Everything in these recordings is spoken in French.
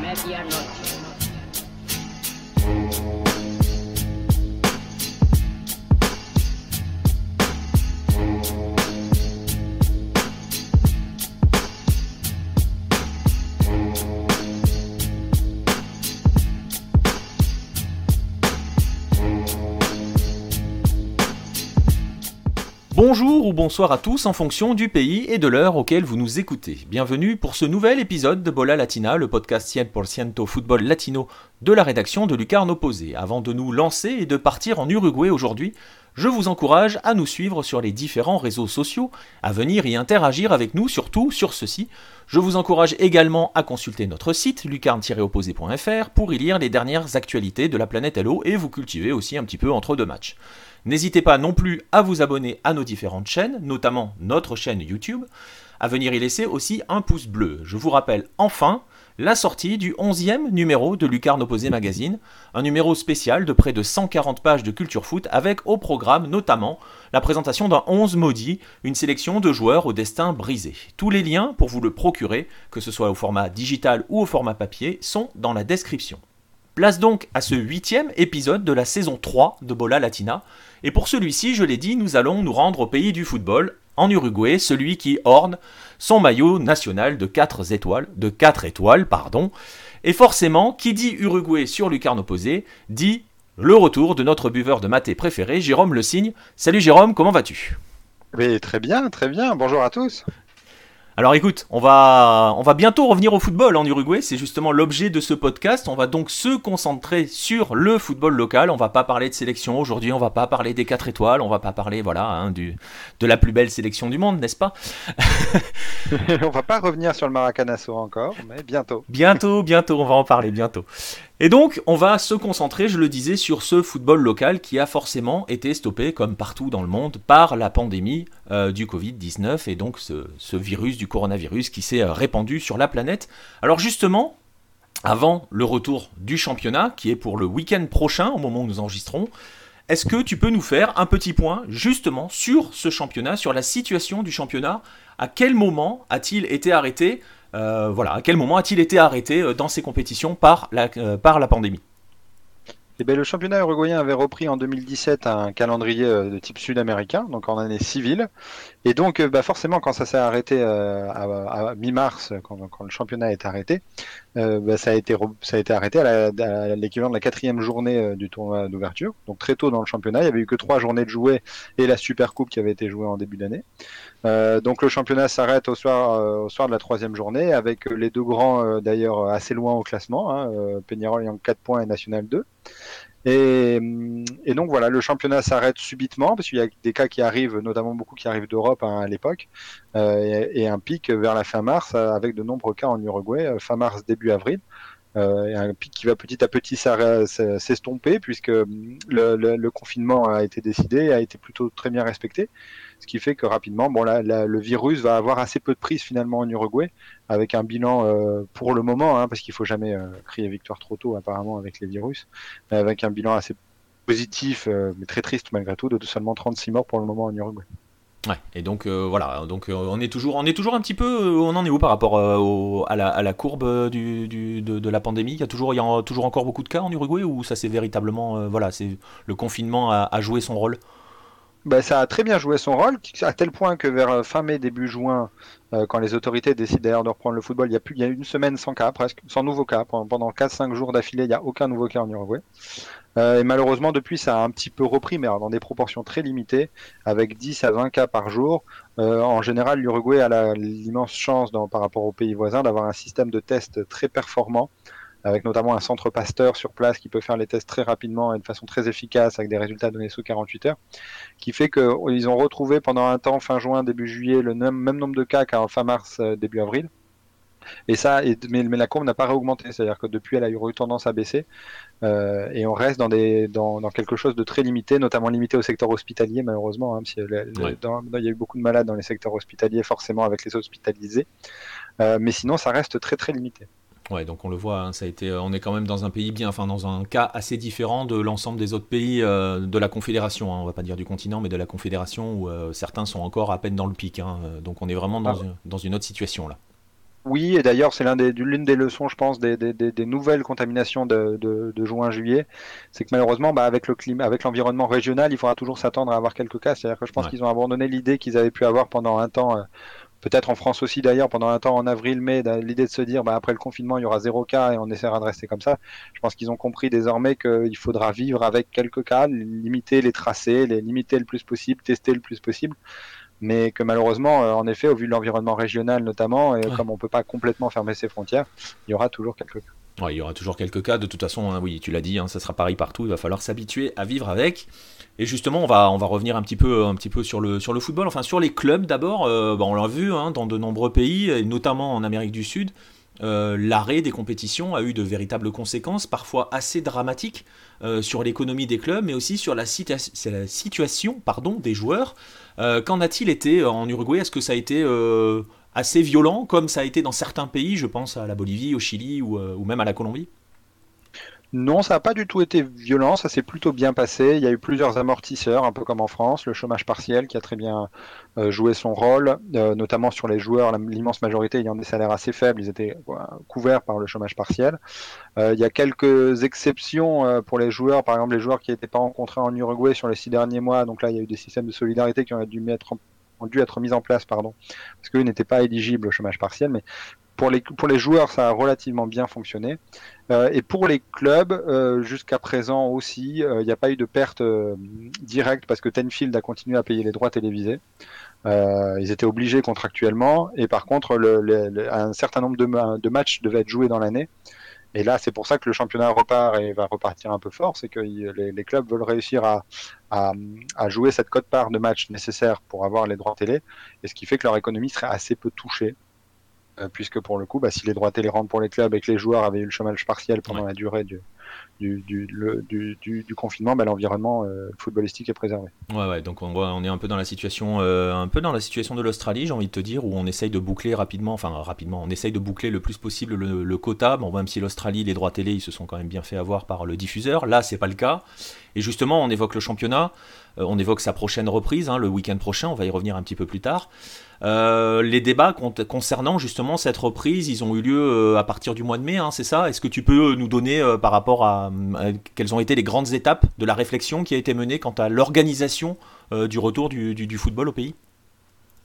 Medianoche. Bonjour ou bonsoir à tous en fonction du pays et de l'heure auquel vous nous écoutez. Bienvenue pour ce nouvel épisode de Bola Latina, le podcast 100% football latino de la rédaction de Lucarne Opposé. Avant de nous lancer et de partir en Uruguay aujourd'hui, je vous encourage à nous suivre sur les différents réseaux sociaux, à venir y interagir avec nous, surtout sur ceci. Je vous encourage également à consulter notre site lucarne-opposé.fr pour y lire les dernières actualités de la planète Hello et vous cultiver aussi un petit peu entre deux matchs. N'hésitez pas non plus à vous abonner à nos différentes chaînes, notamment notre chaîne YouTube, à venir y laisser aussi un pouce bleu. Je vous rappelle enfin la sortie du 11e numéro de Lucarne Opposé Magazine, un numéro spécial de près de 140 pages de culture foot avec au programme notamment la présentation d'un 11 maudit, une sélection de joueurs au destin brisé. Tous les liens pour vous le procurer, que ce soit au format digital ou au format papier, sont dans la description. Place donc à ce huitième épisode de la saison 3 de Bola Latina, et pour celui-ci, je l'ai dit, nous allons nous rendre au pays du football, en Uruguay, celui qui orne son maillot national de 4 étoiles, de 4 étoiles, pardon. Et forcément, qui dit Uruguay sur lucarne opposée, dit le retour de notre buveur de maté préféré, Jérôme Le Signe. Salut Jérôme, comment vas-tu? Très bien, très bien. Bonjour à tous. Alors écoute, on va, on va bientôt revenir au football en Uruguay, c'est justement l'objet de ce podcast. On va donc se concentrer sur le football local. On va pas parler de sélection aujourd'hui, on va pas parler des 4 étoiles, on va pas parler voilà hein, du, de la plus belle sélection du monde, n'est-ce pas? On va pas revenir sur le Maracanazo encore, mais bientôt. Bientôt, bientôt, on va en parler bientôt. Et donc, on va se concentrer, je le disais, sur ce football local qui a forcément été stoppé, comme partout dans le monde, par la pandémie euh, du Covid-19 et donc ce, virus du coronavirus qui s'est euh, répandu sur la planète. Alors justement, avant le retour du championnat, qui est pour le week-end prochain, au moment où nous enregistrons, est-ce que tu peux nous faire un petit point justement sur ce championnat, sur la situation du championnat? À quel moment a-t-il été arrêté? Euh, voilà, à quel moment a-t-il été arrêté euh, dans ces compétitions par la, euh, par la pandémie? Eh bien, le championnat uruguayen avait repris en 2017 un calendrier de type sud-américain, donc en année civile. Et donc, bah forcément, quand ça s'est arrêté à, mi-mars, quand, le championnat est arrêté, bah, ça, a été, ça a été arrêté à l'équivalent de la quatrième journée du tournoi d'ouverture. Donc très tôt dans le championnat, il n'y avait eu que trois journées de jouer et la Super Coupe qui avait été jouée en début d'année. Euh, donc le championnat s'arrête au soir, euh, au soir de la troisième journée, avec les deux grands euh, d'ailleurs assez loin au classement, hein, Peñarol ayant 4 points et National 2. Et, donc voilà, le championnat s'arrête subitement parce qu'il y a des cas qui arrivent, notamment beaucoup qui arrivent d'Europe hein, à l'époque, et, un pic vers la fin mars avec de nombreux cas en Uruguay, fin mars début avril. Euh, un pic qui va petit à petit s'estomper puisque le, le, le, confinement a été décidé, a été plutôt très bien respecté ce qui fait que rapidement, bon, là, le virus va avoir assez peu de prise finalement en Uruguay, avec un bilan euh, pour le moment, hein, parce qu'il faut jamais euh, crier victoire trop tôt apparemment avec les virus, mais avec un bilan assez positif, euh, mais très triste malgré tout, de seulement 36 morts pour le moment en Uruguay. Ouais, et donc voilà, donc on est toujours, on est toujours un petit peu, on en est où par rapport à, la, à, la, courbe de, la pandémie? Il y a toujours, il y a toujours encore beaucoup de cas en Uruguay ou ça c'est véritablement, voilà, c'est le confinement a joué son rôle? Bah, ça a très bien joué son rôle, à tel point que vers euh, fin mai, début juin, euh, quand les autorités décident de reprendre le football, il y a plus, il y a une semaine sans cas, presque, sans nouveau cas. Pendant 4-5 jours d'affilée, il n'y a aucun nouveau cas en Uruguay. Euh, et malheureusement, depuis, ça a un petit peu repris, mais dans des proportions très limitées, avec 10 à 20 cas par jour. en général, l'Uruguay a l'immense chance, par rapport aux pays voisins, d'avoir un système de tests très performant avec notamment un centre Pasteur sur place qui peut faire les tests très rapidement et de façon très efficace avec des résultats donnés sous 48 heures, qui fait qu'ils ont retrouvé pendant un temps, fin juin, début juillet, le même, nombre de cas qu'en fin mars, euh, début avril. Et ça, mais, la courbe n'a pas réaugmenté, c'est-à-dire que depuis, elle a eu tendance à baisser, euh, et on reste dans, des, dans, quelque chose de très limité, notamment limité au secteur hospitalier, malheureusement, hein, parce il y a eu beaucoup de malades dans les secteurs hospitaliers, forcément avec les hospitalisés, euh, mais sinon, ça reste très très limité. Ouais, donc on le voit, hein, ça a été, on est quand même dans un pays bien, enfin dans un cas assez différent de l'ensemble des autres pays de la Confédération. Hein, on va pas dire du continent, mais de la Confédération où certains sont encore à peine dans le pic. Hein, donc on est vraiment dans, ah. une, dans une autre situation là. Oui, et d'ailleurs, c'est l'une des, leçons, je pense, des, nouvelles contaminations de, juin-juillet. C'est que malheureusement, bah, avec le climat, avec l'environnement régional, il faudra toujours s'attendre à avoir quelques cas. C'est-à-dire que je pense qu'ils ont abandonné l'idée qu'ils avaient pu avoir pendant un temps, euh, peut-être en France aussi d'ailleurs, pendant un temps en avril-mai, l'idée de se dire, bah, après le confinement, il y aura zéro cas et on essaiera de rester comme ça. Je pense qu'ils ont compris désormais qu'il faudra vivre avec quelques cas, limiter les tracés, les limiter le plus possible, tester le plus possible mais que malheureusement, euh, en effet, au vu de l'environnement régional notamment, et comme on ne peut pas complètement fermer ses frontières, il y aura toujours quelques cas. Il y aura toujours quelques cas. De toute façon, hein, oui, tu l'as dit, hein, ça sera pareil partout. Il va falloir s'habituer à vivre avec. Et justement, on va, on va revenir un petit peu, un petit peu sur, le, sur le football. Enfin, sur les clubs d'abord. Euh, bah, on l'a vu hein, dans de nombreux pays, et notamment en Amérique du Sud. Euh, l'arrêt des compétitions a eu de véritables conséquences, parfois assez dramatiques, sur l'économie des clubs, mais aussi sur la, la situation pardon, des joueurs. Euh, qu'en a-t-il été en Uruguay? Est-ce que ça a été euh, assez violent, comme ça a été dans certains pays Je pense à la Bolivie, au Chili ou, euh, même à la Colombie? Non, ça n'a pas du tout été violent, ça s'est plutôt bien passé. Il y a eu plusieurs amortisseurs, un peu comme en France, le chômage partiel qui a très bien joué son rôle, notamment sur les joueurs, l'immense majorité ayant des salaires assez faibles, ils étaient couverts par le chômage partiel. il y a quelques exceptions pour les joueurs, par exemple les joueurs qui n'étaient pas rencontrés en Uruguay sur les six derniers mois, donc là il y a eu des systèmes de solidarité qui ont dû mettre dû être mis en place, pardon, parce qu'eux n'étaient pas éligibles au chômage partiel, mais pour les, joueurs, ça a relativement bien fonctionné. Euh, et pour les clubs, euh, jusqu'à présent aussi, euh, il n'y a pas eu de perte directe parce que Tenfield a continué à payer les droits télévisés. ils étaient obligés contractuellement. Et par contre, un certain nombre de, matchs devaient être joués dans l'année. Et là, c'est pour ça que le championnat repart et va repartir un peu fort. C'est que les, les, clubs veulent réussir à, à, à jouer cette cote-part de match nécessaire pour avoir les droits télé. Et ce qui fait que leur économie serait assez peu touchée. Euh, puisque pour le coup, bah, si les droits télé rentrent pour les clubs et que les joueurs avaient eu le chômage partiel pendant la durée du, du, confinement, bah, l'environnement euh, footballistique est préservé. Ouais, donc on, est un peu dans la situation, euh, un peu dans la situation de l'Australie, j'ai envie de te dire, où on essaye de boucler rapidement, enfin rapidement, on essaye de boucler le plus possible le, quota. Bon, même si l'Australie, les droits télé, ils se sont quand même bien fait avoir par le diffuseur. Là, c'est pas le cas. Et justement, on évoque le championnat, on évoque sa prochaine reprise, hein, le week-end prochain. On va y revenir un petit peu plus tard. Euh, les débats concernant justement cette reprise, ils ont eu lieu euh, à partir du mois de mai, hein, c'est ça? Est-ce que tu peux euh, nous donner par rapport à, quelles ont été les grandes étapes de la réflexion qui a été menée quant à l'organisation du retour du, football au pays?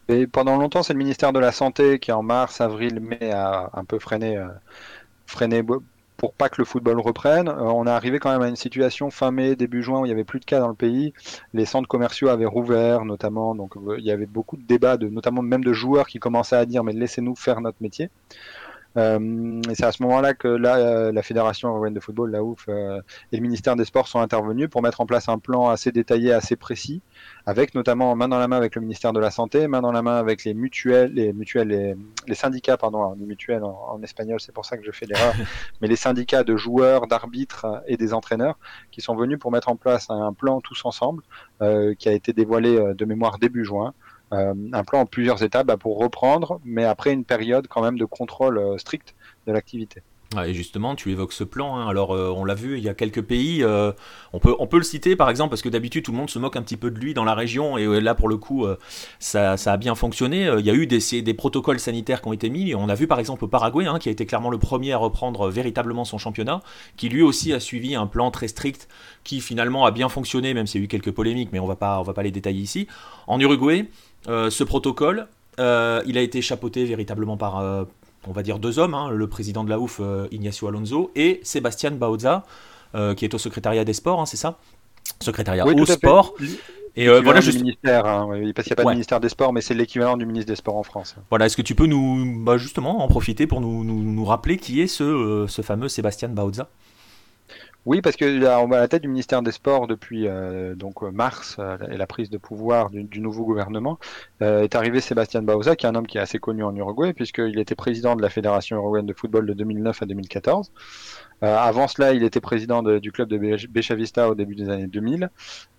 Et pendant longtemps, c'est le ministère de la Santé qui, en mars, avril, mai, a un peu freiné, freiné pour pas que le football reprenne. Euh, on est arrivé quand même à une situation fin mai, début juin où il y avait plus de cas dans le pays. Les centres commerciaux avaient rouvert notamment, donc euh, il y avait beaucoup de débats, de, notamment même de joueurs qui commençaient à dire mais laissez-nous faire notre métier. Euh, et c'est à ce moment-là que la, euh, la Fédération européenne de football, la OUF, euh, et le ministère des Sports sont intervenus pour mettre en place un plan assez détaillé, assez précis, avec notamment main dans la main avec le ministère de la Santé, main dans la main avec les mutuelles, les mutuelles, les, les syndicats, pardon, les mutuelles en, espagnol, c'est pour ça que je fais l'erreur, mais les syndicats de joueurs, d'arbitres et des entraîneurs qui sont venus pour mettre en place un plan tous ensemble, qui a été dévoilé de mémoire début juin. Euh, un plan en plusieurs étapes bah, pour reprendre, mais après une période quand même de contrôle euh, strict de l'activité. et justement, tu évoques ce plan. Hein. Alors, euh, on l'a vu, il y a quelques pays. on, peut, on peut le citer, par exemple, parce que d'habitude, tout le monde se moque un petit peu de lui dans la région. Et là, pour le coup, ça, ça, a bien fonctionné. Il y a eu des, des, protocoles sanitaires qui ont été mis. On a vu, par exemple, au Paraguay, hein, qui a été clairement le premier à reprendre véritablement son championnat, qui lui aussi a suivi un plan très strict qui finalement a bien fonctionné, même s'il y a eu quelques polémiques, mais on ne va pas les détailler ici. En Uruguay, ce protocole, euh, il a été chapeauté véritablement par, euh, on va dire, deux hommes, hein, le président de la OUF, Ignacio Alonso, et Sébastien Baoza, qui est au secrétariat des sports, hein, c'est ça? Secrétariat au sport. Et voilà, juste... ministère, hein, parce qu'il n'y a pas de ministère des Sports, mais c'est l'équivalent du ministre des Sports en France. Voilà, est-ce que tu peux nous, bah, justement, en profiter pour nous, nous, rappeler qui est ce, ce fameux Sébastien Baoza oui, parce que à la tête du ministère des Sports depuis euh, donc euh, mars euh, et la prise de pouvoir du, nouveau gouvernement est arrivé Sébastien Bauza, qui est un homme qui est assez connu en Uruguay puisqu'il était président de la Fédération uruguayenne de football de 2009 à 2014. Avant cela, il était président du club de Bechavista au début des années 2000.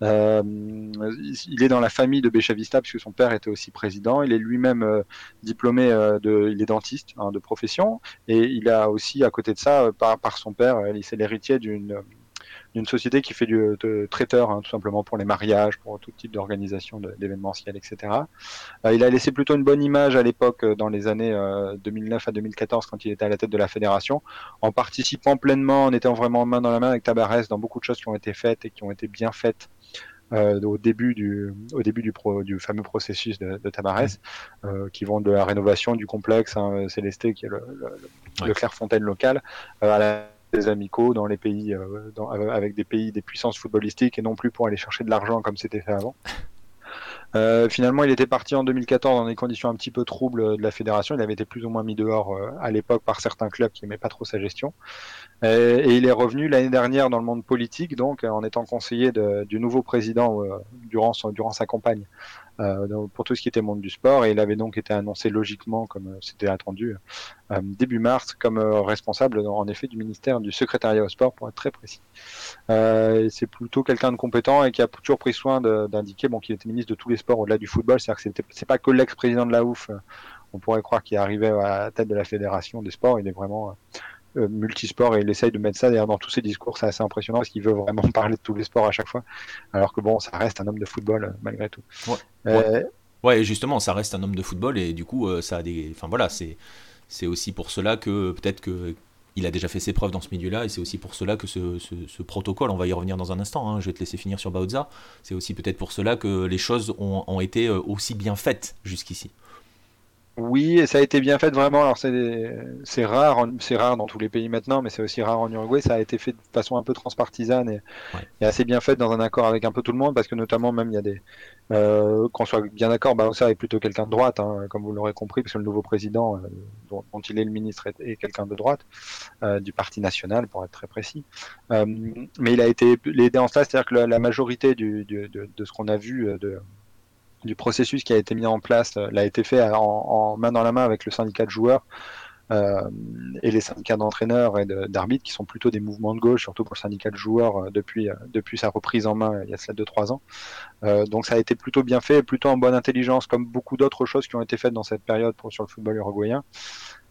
il est dans la famille de Bechavista puisque son père était aussi président. Il est lui-même diplômé de, il est dentiste hein, de profession et il a aussi à côté de ça, par, par son père, c'est l'héritier d'une d'une société qui fait du traiteur, hein, tout simplement pour les mariages, pour tout type d'organisation d'événementiel, etc. Euh, il a laissé plutôt une bonne image à l'époque, euh, dans les années 2009 euh, à 2014, quand il était à la tête de la fédération, en participant pleinement, en étant vraiment main dans la main avec Tabarès dans beaucoup de choses qui ont été faites et qui ont été bien faites au début du au début du, pro, du fameux processus de, de Tabarès, qui vont de la rénovation du complexe hein, Célesté qui est le, le, le Clairefontaine local à la des amicaux dans les pays, euh, avec des pays, des puissances footballistiques et non plus pour aller chercher de l'argent comme c'était fait avant. Euh, finalement, il était parti en 2014 dans des conditions un petit peu troubles de la fédération. Il avait été plus ou moins mis dehors euh, à l'époque par certains clubs qui n'aimaient pas trop sa gestion. Et, il est revenu l'année dernière dans le monde politique, donc en étant conseiller du nouveau président durant, durant sa campagne euh, pour tout ce qui était monde du sport et il avait donc été annoncé logiquement, comme euh, c'était attendu, euh, début mars, comme responsable en effet du ministère du secrétariat au sport pour être très précis. c'est plutôt quelqu'un de compétent et qui a toujours pris soin d'indiquer bon, qu'il était ministre de tous les sports au-delà du football, c'est-à-dire que c'est pas que l'ex-président de la OUF on pourrait croire qu'il arrivait à la tête de la fédération des sports. Il est vraiment euh, multisport et il essaye de mettre ça d'ailleurs dans tous ses discours c'est assez impressionnant parce qu'il veut vraiment parler de tous les sports à chaque fois alors que bon ça reste un homme de football euh, malgré tout ouais, euh, ouais. justement ça reste un homme de football et du coup ça a des enfin voilà c'est c'est aussi pour cela que peut-être que il a déjà fait ses preuves dans ce milieu-là et c'est aussi pour cela que ce, ce, protocole, on va y revenir dans un instant, hein, je vais te laisser finir sur Bautza, c'est aussi peut-être pour cela que les choses ont, ont été aussi bien faites jusqu'ici. Oui, et ça a été bien fait vraiment. Alors c'est rare, c'est rare dans tous les pays maintenant, mais c'est aussi rare en Uruguay. Ça a été fait de façon un peu transpartisane et, assez bien fait dans un accord avec un peu tout le monde, parce que notamment même il y a des euh, qu'on soit bien d'accord, ça est plutôt quelqu'un de droite, hein, comme vous l'aurez compris, parce que le nouveau président euh, dont, il est le ministre est, quelqu'un de droite euh, du Parti national, pour être très précis. mais il a été aidé en cela, c'est-à-dire que la, majorité du, de, de, ce qu'on a vu de du processus qui a été mis en place euh, l'a été fait en, main dans la main avec le syndicat de joueurs euh, et les syndicats d'entraîneurs et d'arbitres qui sont plutôt des mouvements de gauche, surtout pour le syndicat de joueurs euh, depuis, depuis sa reprise en main il y a cela 2-3 ans. donc ça a été plutôt bien fait, plutôt en bonne intelligence, comme beaucoup d'autres choses qui ont été faites dans cette période pour, sur le football uruguayen.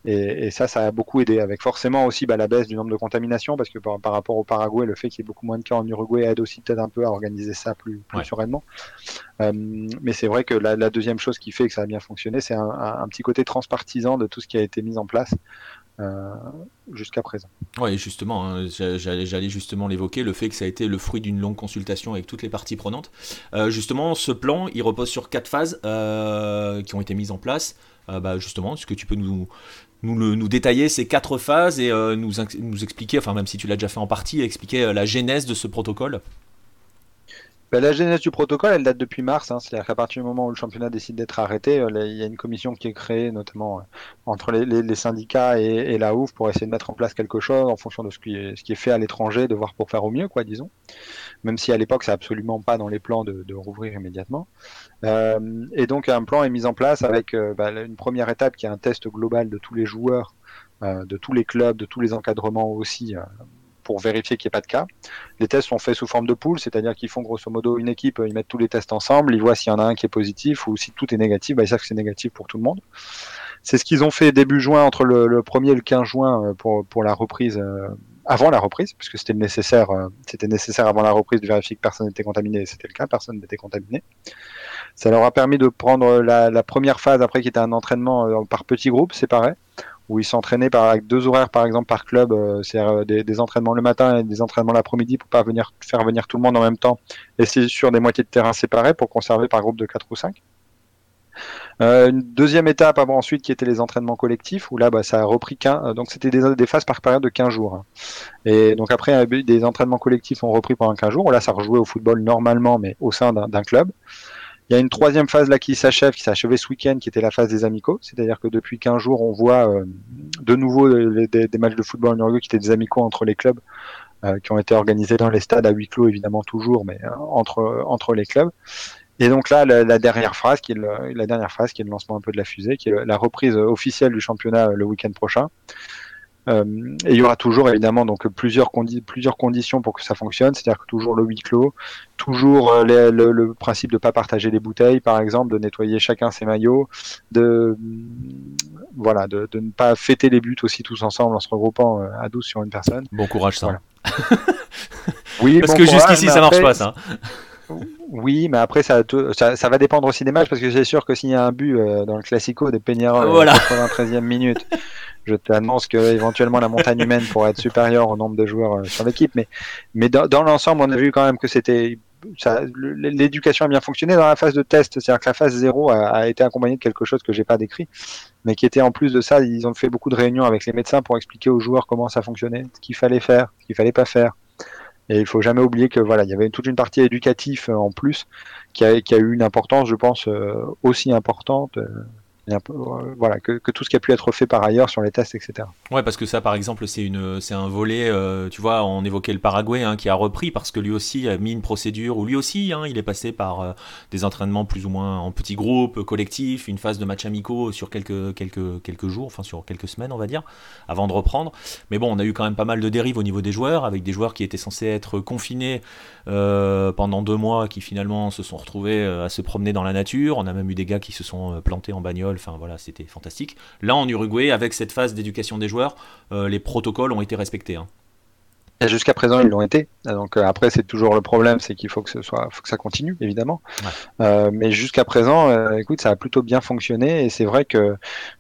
Et, ça, ça a beaucoup aidé, avec forcément aussi bah, la baisse du nombre de contaminations, parce que par, rapport au Paraguay, le fait qu'il y ait beaucoup moins de cas en Uruguay aide aussi peut-être un peu à organiser ça plus, sereinement. Euh, mais c'est vrai que la, deuxième chose qui fait que ça a bien fonctionné, c'est un, petit côté transpartisan de tout ce qui a été mis en place. Euh, jusqu'à présent. Oui, justement, hein, j'allais justement l'évoquer, le fait que ça a été le fruit d'une longue consultation avec toutes les parties prenantes. Euh, justement, ce plan, il repose sur quatre phases qui ont été mises en place. Bah, justement, est-ce que tu peux nous, nous, nous détailler ces quatre phases et euh, nous, nous expliquer, enfin même si tu l'as déjà fait en partie, expliquer euh, la genèse de ce protocole ben, la genèse du protocole, elle date depuis mars. Hein. C'est-à-dire qu'à partir du moment où le championnat décide d'être arrêté, euh, il y a une commission qui est créée, notamment entre les, syndicats et, la OUF, pour essayer de mettre en place quelque chose en fonction de ce qui est, fait à l'étranger, de voir pour faire au mieux, quoi, disons. Même si à l'époque, c'est absolument pas dans les plans de, rouvrir immédiatement. Euh, et donc un plan est mis en place avec euh, bah, une première étape qui est un test global de tous les joueurs, euh, de tous les clubs, de tous les encadrements aussi pour vérifier qu'il n'y ait pas de cas. Les tests sont faits sous forme de pool, c'est-à-dire qu'ils font grosso modo une équipe, ils mettent tous les tests ensemble, ils voient s'il y en a un qui est positif ou si tout est négatif, bah, ils savent que c'est négatif pour tout le monde. C'est ce qu'ils ont fait début juin, entre le, le 1er et le 15 juin, pour, pour la reprise, avant la reprise, puisque c'était nécessaire, nécessaire avant la reprise de vérifier que personne n'était contaminé, et c'était le cas, personne n'était contaminé. Ça leur a permis de prendre la, première phase après qui était un entraînement euh, par petits groupes séparés où ils s'entraînaient par avec deux horaires par exemple par club, euh, c'est-à-dire euh, des, entraînements le matin et des entraînements l'après-midi pour pas faire venir tout le monde en même temps, et c'est sur des moitiés de terrain séparées pour conserver par groupe de 4 ou 5. une deuxième étape avant ensuite qui était les entraînements collectifs où là bah, ça a repris qu'un donc c'était des, phases par période de 15 jours hein. et donc après des entraînements collectifs ont repris pendant 15 jours là ça rejouait au football normalement mais au sein d'un club il y a une troisième phase là qui s'achève, qui s'est achevée ce week-end, qui était la phase des amicaux. C'est-à-dire que depuis 15 jours, on voit euh, de nouveau des, matchs de football en Uruguay qui étaient des amicaux entre les clubs, euh, qui ont été organisés dans les stades à huis clos évidemment toujours, mais euh, entre entre les clubs. Et donc là, la, dernière phase, qui est la dernière phase, qui est le lancement un peu de la fusée, qui est la reprise officielle du championnat le week-end prochain. Euh, et il y aura toujours évidemment donc plusieurs, plusieurs conditions pour que ça fonctionne, c'est-à-dire que toujours le huis clos, toujours euh, le, principe de ne pas partager les bouteilles, par exemple, de nettoyer chacun ses maillots, de voilà, de, ne pas fêter les buts aussi tous ensemble en se regroupant à 12 sur une personne. Bon courage ça. oui, parce que jusqu'ici ça marche pas ça. Oui, mais après, ça, ça, va dépendre aussi des matchs, parce que c'est sûr que s'il y a un but euh, dans le Classico des Peñarol voilà. 93e minute, je t'annonce que éventuellement la montagne humaine pourrait être supérieure au nombre de joueurs euh, sur l'équipe. Mais, mais dans, l'ensemble, on a vu quand même que c'était. L'éducation a bien fonctionné dans la phase de test, c'est-à-dire que la phase 0 a, été accompagnée de quelque chose que j'ai pas décrit, mais qui était en plus de ça, ils ont fait beaucoup de réunions avec les médecins pour expliquer aux joueurs comment ça fonctionnait, ce qu'il fallait faire, ce qu'il fallait pas faire, et il faut jamais oublier que voilà, il y avait toute une partie éducative euh, en plus qui a, eu une importance, je pense, euh, aussi importante euh, voilà, que, tout ce qui a pu être fait par ailleurs sur les tests, etc. Ouais, parce que ça, par exemple, c'est un volet. Euh, tu vois, on évoquait le Paraguay hein, qui a repris parce que lui aussi a mis une procédure où lui aussi, hein, il est passé par euh, des entraînements plus ou moins en petits groupes, collectifs, une phase de match amicaux sur quelques jours, enfin sur quelques semaines, on va dire, avant de reprendre. Mais bon, on a eu quand même pas mal de dérives au niveau des joueurs, avec des joueurs qui étaient censés être confinés pendant deux mois, qui finalement se sont retrouvés à se promener dans la nature. On a même eu des gars qui se sont plantés en bagnole Enfin voilà, c'était fantastique. Là en Uruguay, avec cette phase d'éducation des joueurs, euh, les protocoles ont été respectés. Hein. Jusqu'à présent, ils l'ont été. Donc euh, après, c'est toujours le problème, c'est qu'il faut que ce soit, faut que ça continue, évidemment. Euh, mais jusqu'à présent, écoute, ça a plutôt bien fonctionné et c'est vrai que,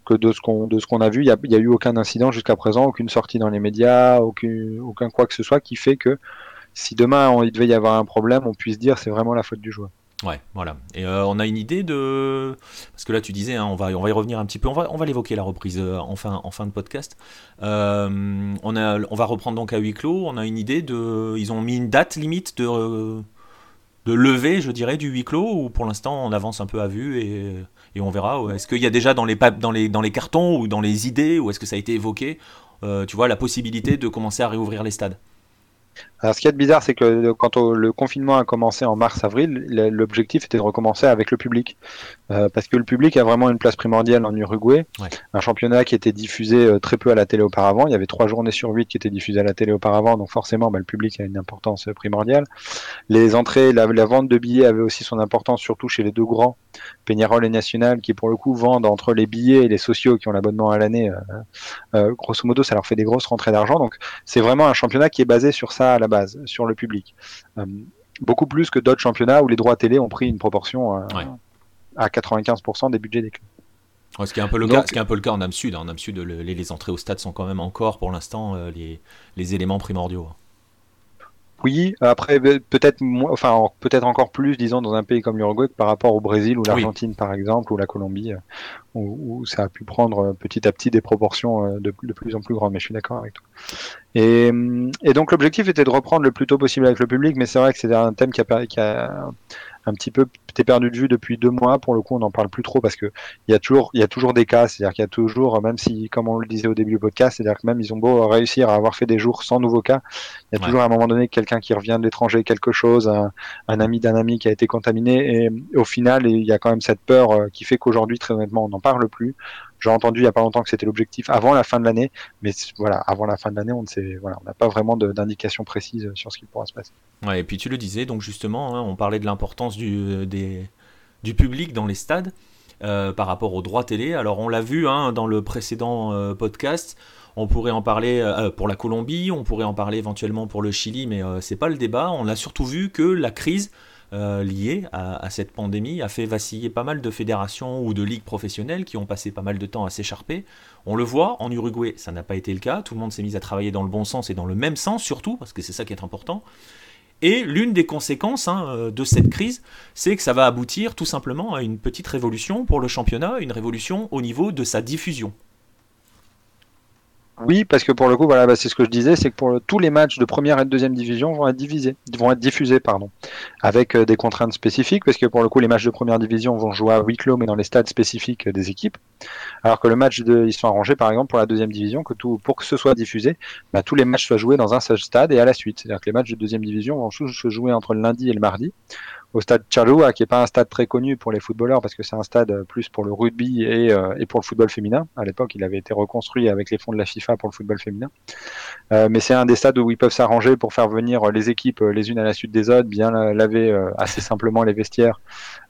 que de ce qu'on de ce qu'on a vu, il n'y a, a, eu aucun incident jusqu'à présent, aucune sortie dans les médias, aucun, aucun quoi que ce soit qui fait que si demain il devait y avoir un problème, on puisse dire c'est vraiment la faute du joueur. Ouais, voilà. Et euh, on a une idée de. Parce que là, tu disais, hein, on, va, on va y revenir un petit peu. On va, on va l'évoquer, la reprise, euh, en, fin, en fin de podcast. Euh, on, a, on va reprendre donc à huis clos. On a une idée de. Ils ont mis une date limite de, de lever, je dirais, du huis clos, ou pour l'instant, on avance un peu à vue et, et on verra. Est-ce qu'il y a déjà dans les, dans, les, dans les cartons ou dans les idées, ou est-ce que ça a été évoqué, tu vois, la possibilité de commencer à réouvrir les stades? Alors, ce qui est bizarre, c'est que quand le confinement a commencé en mars-avril, l'objectif était de recommencer avec le public. Euh, parce que le public a vraiment une place primordiale en Uruguay. Un championnat qui était diffusé euh, très peu à la télé auparavant. Il y avait trois journées sur huit qui étaient diffusées à la télé auparavant. Donc, forcément, bah, le public a une importance primordiale. Les entrées, la, vente de billets avait aussi son importance, surtout chez les deux grands, Peñarol et National, qui pour le coup vendent entre les billets et les sociaux qui ont l'abonnement à l'année. Euh, grosso modo, ça leur fait des grosses rentrées d'argent. Donc, c'est vraiment un championnat qui est basé sur ça à la base, sur le public. Euh, beaucoup plus que d'autres championnats où les droits télé ont pris une proportion euh, à 95% des budgets des clubs. ce, qui est un peu le cas, ce qui est un peu le cas en Am Sud. Hein. En Sud, les, entrées au stade sont quand même encore, pour l'instant, euh, les, les, éléments primordiaux. Oui, après peut-être enfin peut-être encore plus, disons, dans un pays comme l'Uruguay par rapport au Brésil ou l'Argentine par exemple ou la Colombie, où, ça a pu prendre petit à petit des proportions de, de plus en plus grandes. Mais je suis d'accord avec toi. Et, et donc l'objectif était de reprendre le plus tôt possible avec le public, mais c'est vrai que c'est un thème qui a, qui a un petit peu t'es perdu de vue depuis deux mois. Pour le coup, on n'en parle plus trop parce que il y a toujours il y a toujours des cas, c'est-à-dire qu'il y a toujours, même si comme on le disait au début du podcast, c'est-à-dire que même ils ont beau réussir à avoir fait des jours sans nouveaux cas, il y a toujours à un moment donné quelqu'un qui revient de l'étranger, quelque chose, un, ami d'un ami qui a été contaminé, et, au final, il y a quand même cette peur euh, qui fait qu'aujourd'hui, très honnêtement, on n'en parle plus. J'ai entendu il n'y a pas longtemps que c'était l'objectif avant la fin de l'année, mais voilà, avant la fin de l'année, on ne sait, voilà, on n'a pas vraiment d'indication précise sur ce qui pourra se passer. Ouais, et puis tu le disais, donc justement, hein, on parlait de l'importance du, des, du public dans les stades euh, par rapport aux droits télé. Alors on l'a vu hein, dans le précédent euh, podcast. On pourrait en parler euh, pour la Colombie, on pourrait en parler éventuellement pour le Chili, mais c'est pas le débat. On a surtout vu que la crise liée à, cette pandémie a fait vaciller pas mal de fédérations ou de ligues professionnelles qui ont passé pas mal de temps à s'écharper. On le voit, en Uruguay, ça n'a pas été le cas. Tout le monde s'est mis à travailler dans le bon sens et dans le même sens surtout, parce que c'est ça qui est important. Et l'une des conséquences hein, euh, de cette crise, c'est que ça va aboutir tout simplement à une petite révolution pour le championnat, une révolution au niveau de sa diffusion. Oui, parce que pour le coup, voilà, bah, c'est ce que je disais, c'est que pour tous les matchs de première et de deuxième division vont être divisés, vont être diffusés, pardon, avec euh, des contraintes spécifiques, parce que pour le coup, les matchs de première division vont jouer à huis clos, mais dans les stades spécifiques des équipes, alors que le match de, ils sont arrangés, par exemple, pour la deuxième division, que tout, pour que ce soit diffusé, bah, tous les matchs soient joués dans un seul stade et à la suite. C'est-à-dire que les matchs de deuxième division vont se jouer entre le lundi et le mardi, au stade Charrua, qui est pas un stade très connu pour les footballeurs parce que c'est un stade plus pour le rugby et, et pour le football féminin. À l'époque, il avait été reconstruit avec les fonds de la FIFA pour le football féminin. mais c'est un des stades où ils peuvent s'arranger pour faire venir les équipes les unes à la suite des autres, bien laver assez simplement les vestiaires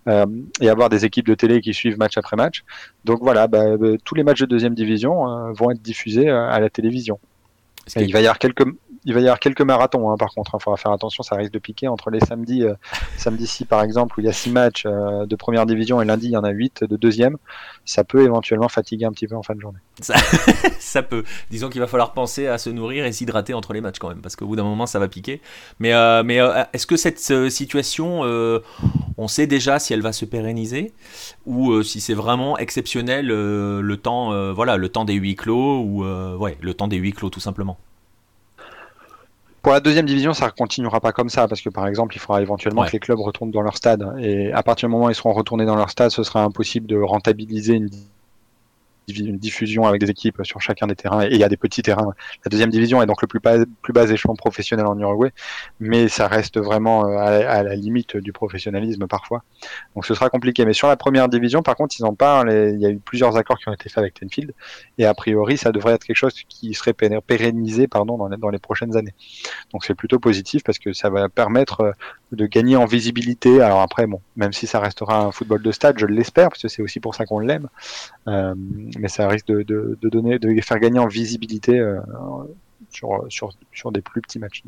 et avoir des équipes de télé qui suivent match après match. Donc voilà, bah, tous les matchs de deuxième division vont être diffusés à la télévision. il va y avoir quelques, il va y avoir quelques marathons, hein, par contre. Il hein, faudra faire attention, ça risque de piquer entre les samedis, euh, samedi-ci par exemple, où il y a six matchs euh, de première division et lundi il y en a huit de deuxième. Ça peut éventuellement fatiguer un petit peu en fin de journée. Ça, peut. Disons qu'il va falloir penser à se nourrir et s'hydrater entre les matchs quand même, parce qu'au bout d'un moment ça va piquer. Mais, euh, est-ce que cette situation, on sait déjà si elle va se pérenniser ou si c'est vraiment exceptionnel le temps, voilà, le temps des huis clos ou ouais, le temps des huis clos tout simplement? Pour la deuxième division, ça ne continuera pas comme ça, parce que par exemple, il faudra éventuellement que les clubs retournent dans leur stade. Et à partir du moment où ils seront retournés dans leur stade, ce sera impossible de rentabiliser une une diffusion avec des équipes sur chacun des terrains. Et il y a des petits terrains. La deuxième division est donc le plus bas, échelon professionnel en Uruguay, mais ça reste vraiment euh, à, la limite du professionnalisme parfois. Donc ce sera compliqué. Mais sur la première division, par contre, ils en parlent. il y a eu plusieurs accords qui ont été faits avec Tenfield. Et a priori, ça devrait être quelque chose qui serait pérennisé pardon, dans, les, dans les prochaines années. Donc c'est plutôt positif parce que ça va permettre euh, de gagner en visibilité. Alors après, bon, même si ça restera un football de stade, je l'espère, parce que c'est aussi pour ça qu'on l'aime. Euh, mais ça risque de, donner, de faire gagner en visibilité euh, sur, des plus petits matchs.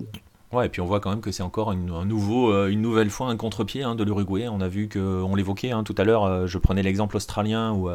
Ouais, et puis on voit quand même que c'est encore une, un nouveau, euh, une nouvelle fois un contre-pied hein, de l'Uruguay. On a vu que, on l'évoquait hein, tout à l'heure, euh, je prenais l'exemple australien où,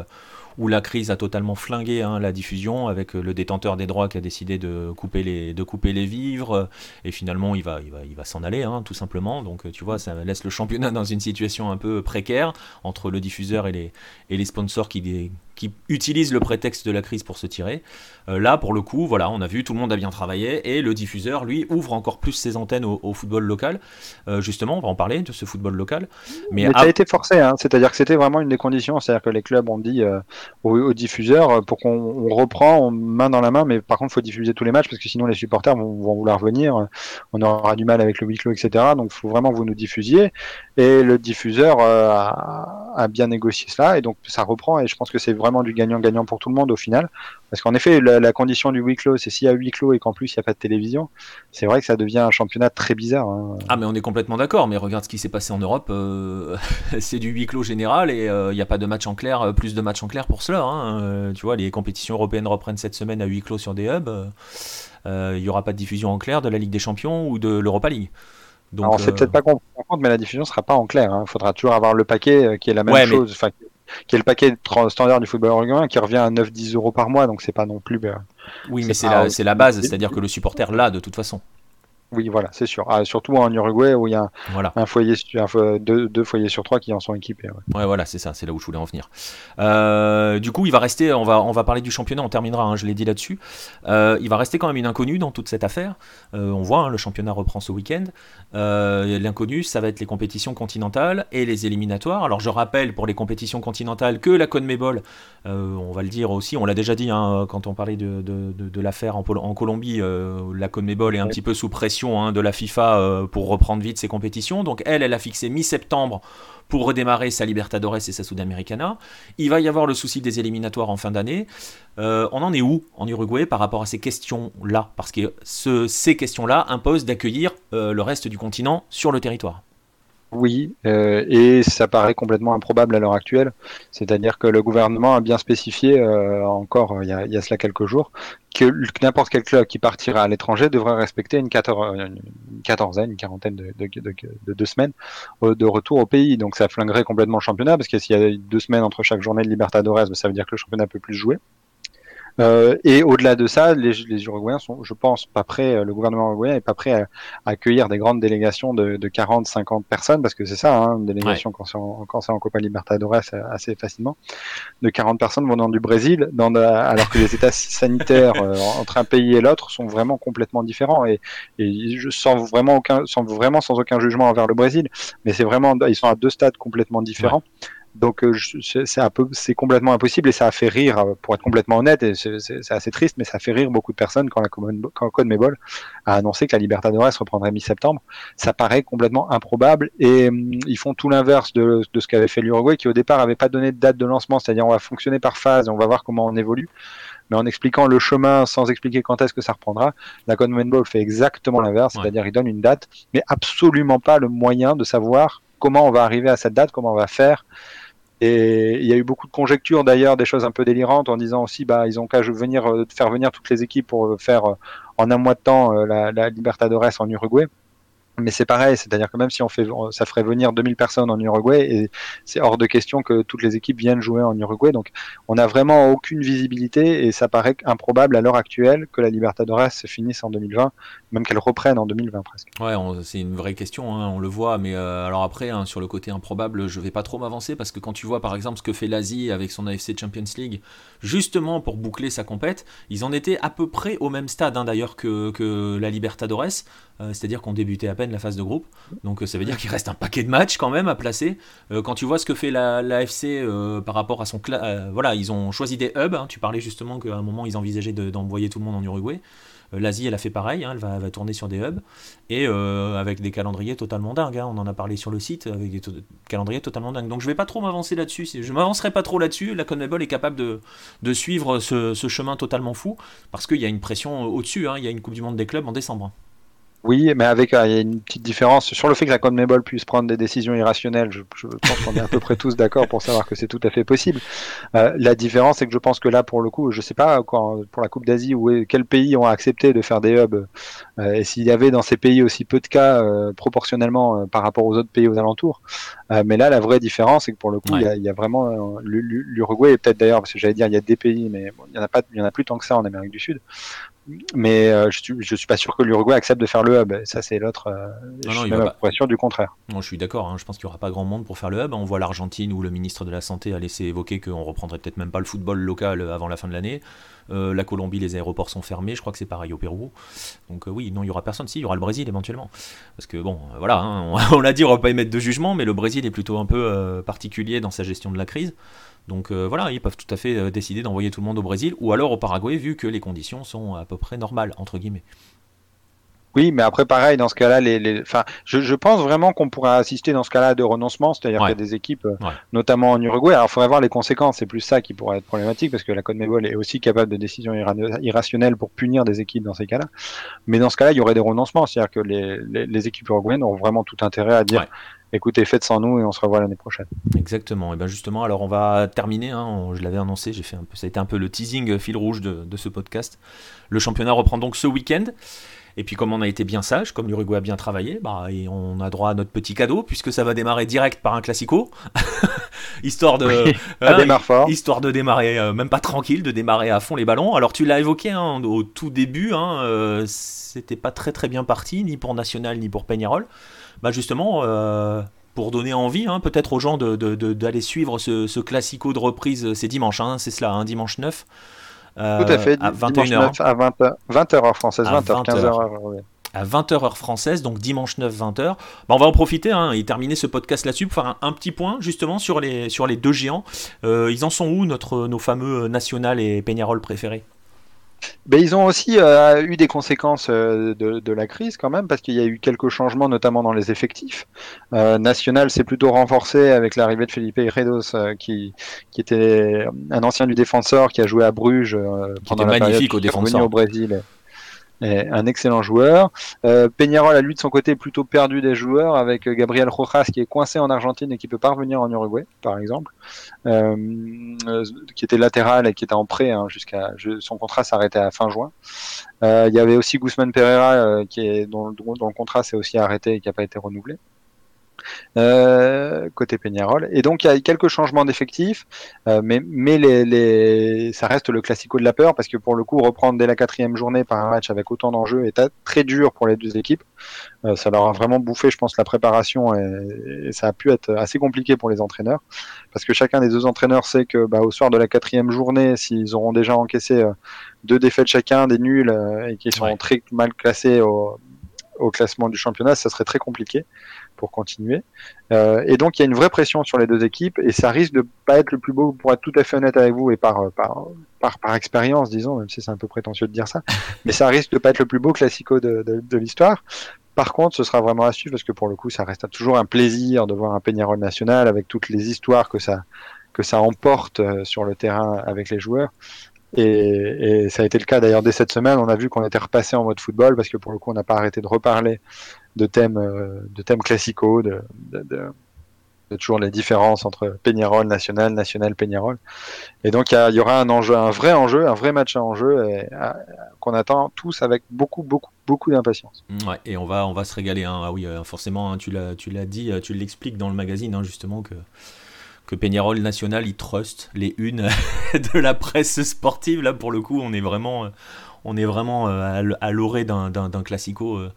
où la crise a totalement flingué hein, la diffusion avec le détenteur des droits qui a décidé de couper les, de couper les vivres et finalement il va, il va, il va s'en aller tout simplement. Donc tu vois, ça laisse le championnat dans une situation un peu précaire entre le diffuseur et les, et les sponsors qui, qui utilisent le prétexte de la crise pour se tirer. Euh, là, pour le coup, voilà, on a vu, tout le monde a bien travaillé, et le diffuseur, lui, ouvre encore plus ses antennes au, football local. Euh, justement, on va en parler de ce football local. Mais, ça a été forcé, hein. c'est-à-dire que c'était vraiment une des conditions, c'est-à-dire que les clubs ont dit euh, aux, diffuseurs, pour qu'on reprend main dans la main, mais par contre, il faut diffuser tous les matchs, parce que sinon les supporters vont, vouloir venir, on aura du mal avec le huis clos, etc. Donc, il faut vraiment que vous nous diffusiez. Et le diffuseur a, a bien négocié cela, et donc ça reprend, et je pense que c'est vraiment du gagnant-gagnant pour tout le monde au final. Parce qu'en effet, la, condition du huis clos, c'est s'il y a huis clos et qu'en plus il n'y a pas de télévision, c'est vrai que ça devient un championnat très bizarre. Hein. Ah, mais on est complètement d'accord, mais regarde ce qui s'est passé en Europe, euh, c'est du huis clos général et euh, il n'y a pas de match en clair, euh, plus de matchs en clair pour cela. Hein. tu vois, les compétitions européennes reprennent cette semaine à huis clos sur des hubs. Il n'y aura pas de diffusion en clair de la Ligue des Champions ou de l'Europa League. Donc, Alors, on ne peut-être pas compte, mais la diffusion ne sera pas en clair. Il hein. faudra toujours avoir le paquet qui est la même chose qui est le paquet standard du football européen qui revient à 9-10 euros par mois, donc c'est pas non plus. Ben, oui, mais c'est la, la, base, c'est-à-dire que le supporter l'a de toute façon. Oui, voilà, c'est sûr. Ah, surtout en Uruguay où il y a un, foyer, deux, foyers sur trois qui en sont équipés. Ouais, voilà, c'est ça, c'est là où je voulais en venir. Euh, du coup, il va rester, on va, on va parler du championnat, on terminera, hein, je l'ai dit là-dessus. Euh, il va rester quand même une inconnue dans toute cette affaire. Euh, on voit, hein, le championnat reprend ce week-end. L'inconnu, ça va être les compétitions continentales et les éliminatoires. Alors, je rappelle pour les compétitions continentales que la CONMEBOL, on va le dire aussi, on l'a déjà dit hein, quand on parlait de, de, de, l'affaire en, en, Colombie, la CONMEBOL est un petit peu sous pression Hein, de la FIFA euh, pour reprendre vite ses compétitions. Donc elle, elle a fixé mi-septembre pour redémarrer sa Libertadores et sa Sudamericana. Il va y avoir le souci des éliminatoires en fin d'année. Euh, on en est où en Uruguay par rapport à ces questions-là? Parce que ces questions-là imposent d'accueillir euh, le reste du continent sur le territoire. Oui, euh, et ça paraît complètement improbable à l'heure actuelle. C'est-à-dire que le gouvernement a bien spécifié, euh, encore il y, a, cela quelques jours, que n'importe quel club qui partira à l'étranger devrait respecter une, quatorzaine, une quarantaine de, deux semaines euh, de retour au pays. Donc ça flinguerait complètement le championnat, parce que s'il y a deux semaines entre chaque journée de Libertadores, ça veut dire que le championnat peut plus jouer. Euh, et au-delà de ça, les, les, Uruguayens sont, je pense, pas prêts, euh, le gouvernement uruguayen est pas prêt à, accueillir des grandes délégations de, de 40, 50 personnes, parce que c'est ça, hein, une délégation quand c'est en, quand en Copa Libertadores assez facilement, de 40 personnes venant du Brésil, dans alors que les états sanitaires euh, entre un pays et l'autre sont vraiment complètement différents. Et, et je sens vraiment aucun, sans vraiment sans aucun jugement envers le Brésil, mais c'est vraiment, ils sont à deux stades complètement différents. Donc c'est complètement impossible et ça a fait rire, pour être complètement honnête, et c'est assez triste, mais ça a fait rire beaucoup de personnes quand la quand Conmebol a annoncé que la Libertadores reprendrait mi-septembre. Ça paraît complètement improbable et hum, ils font tout l'inverse de, de, ce qu'avait fait l'Uruguay, qui au départ avait pas donné de date de lancement, c'est-à-dire on va fonctionner par phase, on va voir comment on évolue mais en expliquant le chemin sans expliquer quand est-ce que ça reprendra, la Conmebol fait exactement l'inverse, c'est-à-dire il donne une date, mais absolument pas le moyen de savoir comment on va arriver à cette date, comment on va faire. Et il y a eu beaucoup de conjectures d'ailleurs, des choses un peu délirantes en disant aussi bah ils ont qu'à venir euh, faire venir toutes les équipes pour faire euh, en un mois de temps euh, la Libertadores en Uruguay. Mais c'est pareil, c'est-à-dire que même si on fait, ça ferait venir 2000 personnes en Uruguay, et c'est hors de question que toutes les équipes viennent jouer en Uruguay. Donc, on n'a vraiment aucune visibilité, et ça paraît improbable à l'heure actuelle que la Libertadores se finisse en 2020, même qu'elle reprenne en 2020 presque. Ouais, c'est une vraie question, hein, on le voit. Mais euh, alors après, hein, sur le côté improbable, je vais pas trop m'avancer parce que quand tu vois par exemple ce que fait l'Asie avec son AFC Champions League, justement pour boucler sa compète, ils en étaient à peu près au même stade hein, d'ailleurs que la Libertadores. Euh, c'est-à-dire qu'on débutait à peine la phase de groupe. Donc euh, ça veut dire qu'il reste un paquet de matchs quand même à placer. Euh, quand tu vois ce que fait l'AFC par rapport à son... voilà, ils ont choisi des hubs. Hein. Tu parlais justement qu'à un moment ils envisageaient d'envoyer tout le monde en Uruguay. L'Asie, elle a fait pareil, hein. elle, va, tourner sur des hubs, et avec des calendriers totalement dingues. Hein. on en a parlé sur le site, avec des calendriers totalement dingues. Donc je vais pas trop m'avancer là-dessus, je m'avancerai pas trop là-dessus. La CONMEBOL est capable de, suivre ce, chemin totalement fou, parce qu'il y a une pression au-dessus, il y a une Coupe du Monde des clubs en décembre. Oui, mais avec euh, il y a une petite différence sur le fait que la CONMEBOL puisse prendre des décisions irrationnelles. Je, pense qu'on est à peu près tous d'accord pour savoir que c'est tout à fait possible. Euh, la différence, c'est que je pense que là, pour le coup, je sais pas quand, pour la Coupe d'Asie, où quels pays ont accepté de faire des hubs euh, et s'il y avait dans ces pays aussi peu de cas proportionnellement par rapport aux autres pays aux alentours. mais là, la vraie différence, c'est que pour le coup, il y, y, a vraiment l'Uruguay et peut-être d'ailleurs, parce que j'allais dire, il y a des pays, mais il y en a pas, il y en a plus tant que ça en Amérique du Sud mais euh, je, suis, suis pas sûr que l'Uruguay accepte de faire le hub. Ça, c'est l'autre. Euh, je suis même pas sûr du contraire. Non, je suis d'accord. Hein. Je pense qu'il y aura pas grand monde pour faire le hub. On voit l'Argentine où le ministre de la Santé a laissé évoquer qu'on reprendrait peut-être même pas le football local avant la fin de l'année. Euh, la Colombie, les aéroports sont fermés. Je crois que c'est pareil au Pérou. Donc oui, non, il y aura personne. Si, il y aura le Brésil éventuellement. Parce que bon, voilà, hein, on, l'a dit, on va pas émettre de jugement, mais le Brésil est plutôt un peu particulier dans sa gestion de la crise. Donc euh, voilà, ils peuvent tout à fait euh, décider d'envoyer tout le monde au Brésil ou alors au Paraguay, vu que les conditions sont à peu près normales, entre guillemets. Oui, mais après, pareil, dans ce cas-là, les, Enfin, je, pense vraiment qu'on pourrait assister dans ce cas-là à des renoncements, c'est-à-dire qu'il y a des équipes, euh, notamment en Uruguay. Alors, il faudrait voir les conséquences, c'est plus ça qui pourrait être problématique, parce que la CONMEBOL est aussi capable de décisions irrationnelles pour punir des équipes dans ces cas-là. Mais dans ce cas-là, il y aurait des renoncements, c'est-à-dire que les, équipes uruguayennes ont vraiment tout intérêt à dire écoutez, faites sans nous et on se revoit l'année prochaine. Exactement. Et bien justement, alors on va terminer. Hein, je l'avais annoncé, j'ai fait un peu, ça a été un peu le teasing euh, fil rouge de, ce podcast. Le championnat reprend donc ce week-end. Et puis comme on a été bien sage, comme l'Uruguay a bien travaillé, bah, et on a droit à notre petit cadeau puisque ça va démarrer direct par un classico, histoire de hein, histoire de démarrer euh, même pas tranquille, de démarrer à fond les ballons. Alors tu l'as évoqué hein, au tout début, hein, euh, c'était pas très très bien parti ni pour National ni pour Peñarol bah justement, euh, pour donner envie hein, peut-être aux gens d'aller de, de, suivre ce, ce, classico de reprise, euh, c'est dimanche, hein, c'est cela, hein, dimanche 9. Euh, Tout à fait, à 21h. À 20h, 20h heure française, 20h, 15h heure. À 20h heure française, donc dimanche 9, 20h. Bah, on va en profiter hein, et terminer ce podcast là-dessus pour faire un, petit point justement sur les, sur les deux géants. ils en sont où, notre, nos fameux National et Peñarol préférés? Ben, ils ont aussi euh, eu des conséquences euh, de, la crise quand même, parce qu'il y a eu quelques changements, notamment dans les effectifs. Euh, National s'est plutôt renforcé avec l'arrivée de Felipe Redos, qui, qui était un ancien du défenseur, qui a joué à Bruges pendant la magnifique au défenseur. au Brésil un excellent joueur. Euh, Peñarol, à lui de son côté, plutôt perdu des joueurs avec euh, Gabriel Rojas qui est coincé en Argentine et qui peut pas revenir en Uruguay, par exemple, euh, euh qui était latéral et qui était en prêt hein, jusqu'à son contrat s'arrêtait à fin juin. Il y avait aussi Guzman Pereira qui est dont, dont, le contrat s'est aussi arrêté et qui n'a pas été renouvelé. Euh, côté Peñarol. Et donc il y a quelques changements d'effectifs, euh, mais, mais les, les, ça reste le classico de la peur parce que pour le coup reprendre dès la quatrième journée par un match avec autant d'enjeux est très dur pour les deux équipes. Euh, ça leur a vraiment bouffé, je pense, la préparation et, ça a pu être assez compliqué pour les entraîneurs parce que chacun des deux entraîneurs sait que bah, au soir de la quatrième journée, s'ils auront déjà encaissé deux défaites chacun, des nuls et qui sont très mal classés au, au classement du championnat, ça serait très compliqué pour continuer. Euh, et donc il y a une vraie pression sur les deux équipes et ça risque de pas être le plus beau pour être tout à fait honnête avec vous et par par par, par expérience disons, même si c'est un peu prétentieux de dire ça, mais ça risque de pas être le plus beau classico de, de, de l'histoire. Par contre, ce sera vraiment à suivre parce que pour le coup, ça reste toujours un plaisir de voir un Peñarol national avec toutes les histoires que ça que ça emporte euh, sur le terrain avec les joueurs. Et, et, ça a été le cas d'ailleurs dès cette semaine. On a vu qu'on était repassé en mode football parce que pour le coup, on n'a pas arrêté de reparler de thèmes, euh, de thèmes classicaux, de, toujours les différences entre Peñarol national, national Peñarol. Et donc il y, aura un enjeu, un vrai enjeu, un vrai match à enjeu qu'on attend tous avec beaucoup, beaucoup, beaucoup d'impatience. Ouais, et on va, on va se régaler. Hein. Ah oui, euh, forcément, hein, tu l'as, dit, tu l'expliques dans le magazine hein, justement que que Peñarol National il trust les unes de la presse sportive. Là, pour le coup, on est vraiment, on est vraiment euh, à l'orée d'un classico euh,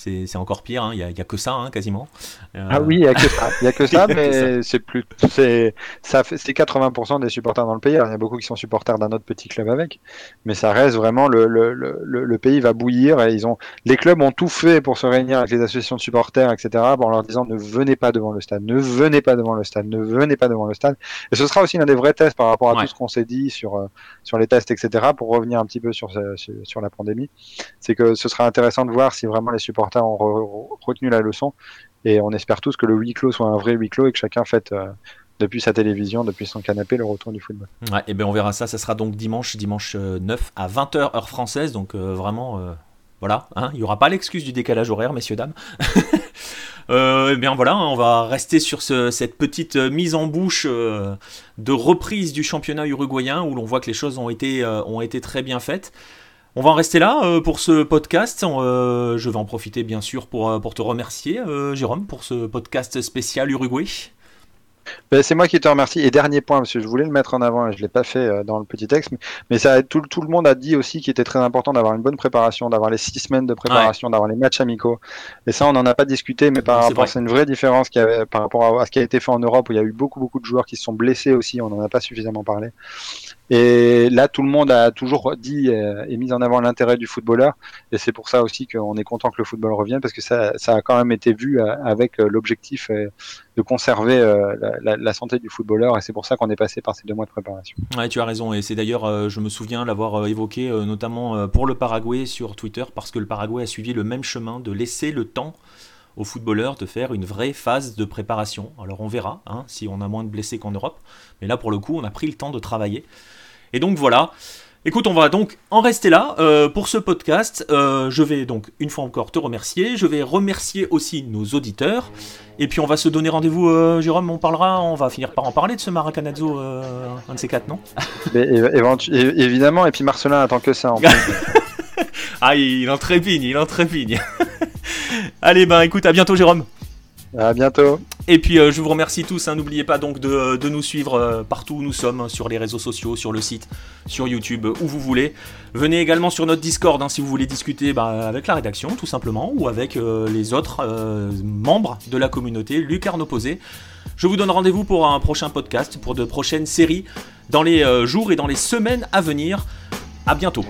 c'est encore pire, il hein. n'y a, a, que ça hein, quasiment. Euh... Ah oui, il n'y a que ça, y a que ça mais c'est plus. C'est 80% des supporters dans le pays. il y a beaucoup qui sont supporters d'un autre petit club avec, mais ça reste vraiment le, le, le, le, pays va bouillir et ils ont. Les clubs ont tout fait pour se réunir avec les associations de supporters, etc., en leur disant ne venez pas devant le stade, ne venez pas devant le stade, ne venez pas devant le stade. Et ce sera aussi l'un des vrais tests par rapport à ouais. tout ce qu'on s'est dit sur, euh, sur les tests, etc., pour revenir un petit peu sur, sur, sur la pandémie. C'est que ce sera intéressant de voir si vraiment les supporters ont re retenu la leçon et on espère tous que le huis clos soit un vrai huis clos et que chacun fête euh, depuis sa télévision, depuis son canapé, le retour du football. Et ben on verra ça, ça sera donc dimanche, dimanche 9 à 20h heure française, donc euh, vraiment, euh, voilà, hein, il n'y aura pas l'excuse du décalage horaire, messieurs, dames. euh, bien voilà, on va rester sur ce, cette petite mise en bouche de reprise du championnat uruguayen où l'on voit que les choses ont ont été très bien faites. On va en rester là euh, pour ce podcast. Euh, je vais en profiter bien sûr pour, euh, pour te remercier, euh, Jérôme, pour ce podcast spécial Uruguay. Ben, c'est moi qui te remercie. Et dernier point, parce que je voulais le mettre en avant et je ne l'ai pas fait dans le petit texte, mais, mais ça, tout, tout, le monde a dit aussi qu'il était très important d'avoir une bonne préparation, d'avoir les six semaines de préparation, ouais. d'avoir les matchs amicaux. Et ça, on n'en a pas discuté, mais par rapport, c'est une vraie différence qu'il y avait, par rapport à ce qui a été fait en Europe, où il y a eu beaucoup, beaucoup de joueurs qui se sont blessés aussi, on n'en a pas suffisamment parlé. Et là, tout le monde a toujours dit euh, et mis en avant l'intérêt du footballeur. Et c'est pour ça aussi qu'on est content que le football revienne, parce que ça, a quand même été vu euh, avec euh, l'objectif de conserver la, santé du footballeur. Et c'est pour ça qu'on est passé par ces deux mois de préparation. Ouais, tu as raison. Et c'est d'ailleurs, je me souviens l'avoir évoqué, notamment pour le Paraguay sur Twitter, parce que le Paraguay a suivi le même chemin de laisser le temps aux footballeurs de faire une vraie phase de préparation. Alors on verra hein, si on a moins de blessés qu'en Europe. Mais là, pour le coup, on a pris le temps de travailler. Et donc voilà. Écoute, on va donc en rester là euh, pour ce podcast. Euh, je vais donc une fois encore te remercier. Je vais remercier aussi nos auditeurs. Et puis on va se donner rendez-vous, euh, Jérôme. On parlera, on va finir par en parler de ce Maracanazzo, un de ces quatre, non? Mais, Évidemment. Et puis Marcelin attend que ça. En ah, il en trépigne, il en trépigne. Allez, ben écoute, à bientôt, Jérôme. À bientôt. Et puis euh, je vous remercie tous. Hein. N'oubliez pas donc de, de, nous suivre euh, partout où nous sommes, hein, sur les réseaux sociaux, sur le site, sur YouTube, où vous voulez. Venez également sur notre Discord hein, si vous voulez discuter bah, avec la rédaction, tout simplement, ou avec euh, les autres euh, membres de la communauté Lucarne Opposé. Je vous donne rendez-vous pour un prochain podcast, pour de prochaines séries dans les jours et dans les semaines à venir. À bientôt.